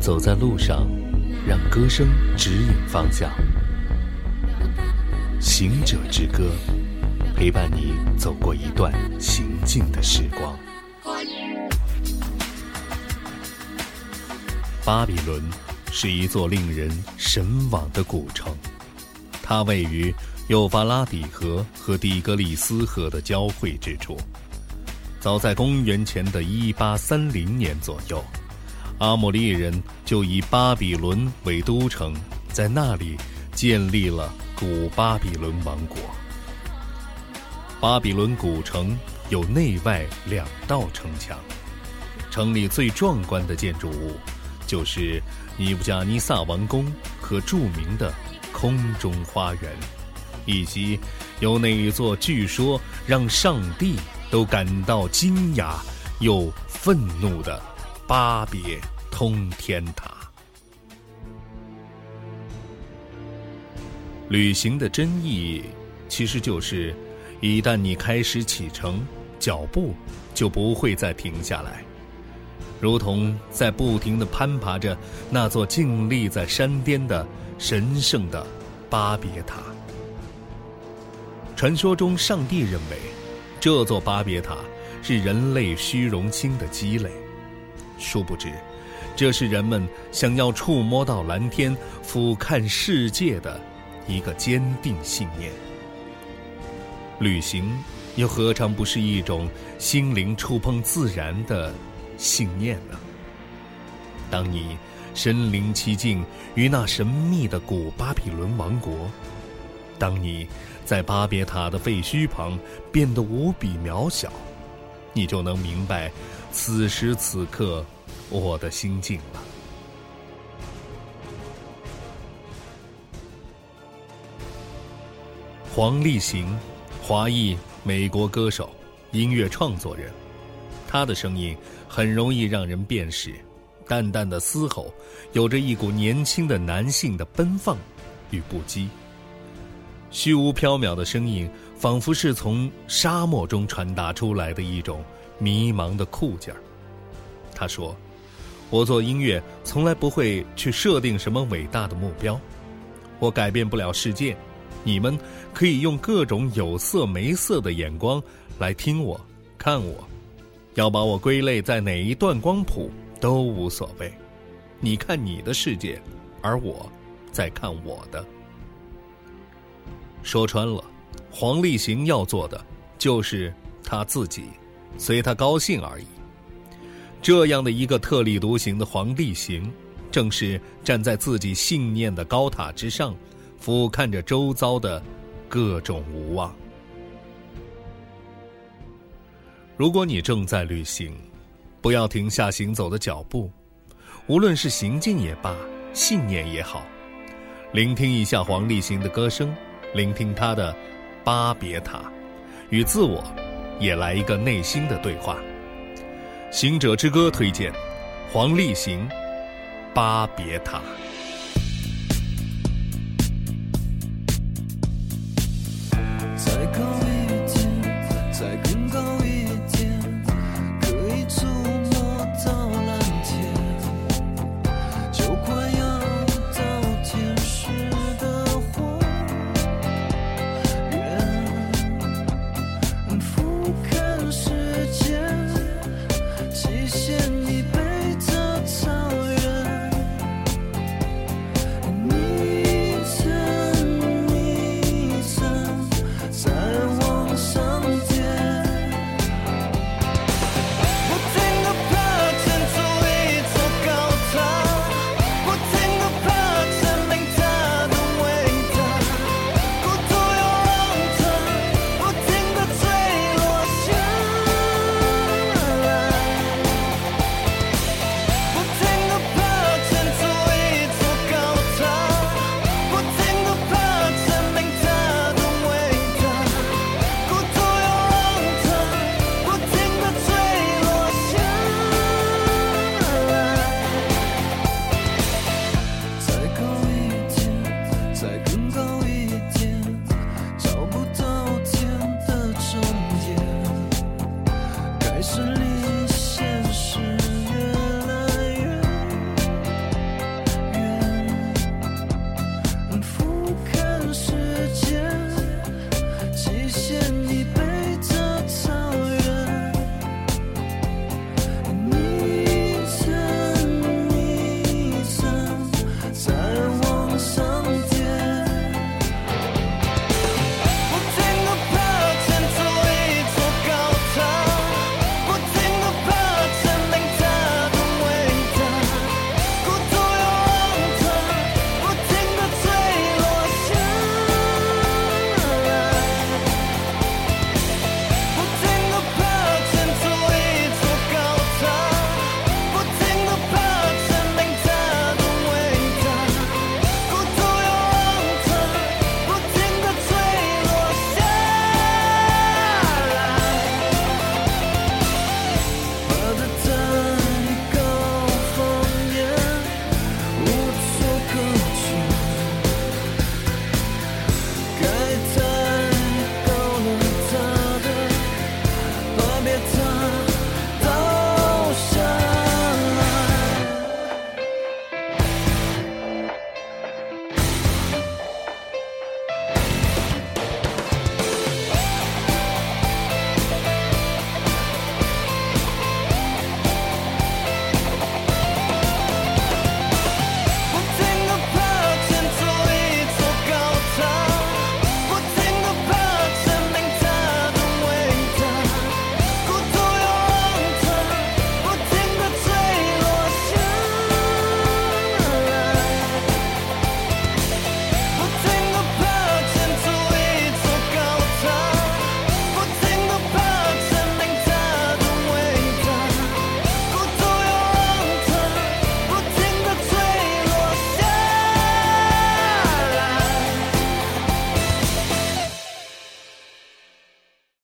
走在路上，让歌声指引方向。行者之歌，陪伴你走过一段行进的时光。巴比伦是一座令人神往的古城，它位于幼发拉底河和底格里斯河的交汇之处。早在公元前的一八三零年左右，阿莫利人就以巴比伦为都城，在那里建立了。古巴比伦王国。巴比伦古城有内外两道城墙，城里最壮观的建筑物就是尼布加尼撒王宫和著名的空中花园，以及有那一座据说让上帝都感到惊讶又愤怒的巴别通天塔。旅行的真意，其实就是，一旦你开始启程，脚步就不会再停下来，如同在不停地攀爬着那座静立在山巅的神圣的巴别塔。传说中，上帝认为，这座巴别塔是人类虚荣心的积累，殊不知，这是人们想要触摸到蓝天、俯瞰世界的。一个坚定信念。旅行又何尝不是一种心灵触碰自然的信念呢？当你身临其境于那神秘的古巴比伦王国，当你在巴别塔的废墟旁变得无比渺小，你就能明白此时此刻我的心境了。黄立行，华裔美国歌手、音乐创作人，他的声音很容易让人辨识，淡淡的嘶吼，有着一股年轻的男性的奔放与不羁。虚无缥缈的声音，仿佛是从沙漠中传达出来的一种迷茫的酷劲儿。他说：“我做音乐从来不会去设定什么伟大的目标，我改变不了世界。”你们可以用各种有色没色的眼光来听我、看我，要把我归类在哪一段光谱都无所谓。你看你的世界，而我在看我的。说穿了，黄立行要做的就是他自己，随他高兴而已。这样的一个特立独行的黄立行，正是站在自己信念的高塔之上。俯瞰着周遭的各种无望。如果你正在旅行，不要停下行走的脚步，无论是行进也罢，信念也好，聆听一下黄立行的歌声，聆听他的巴别塔，与自我也来一个内心的对话。行者之歌推荐，黄立行，巴别塔。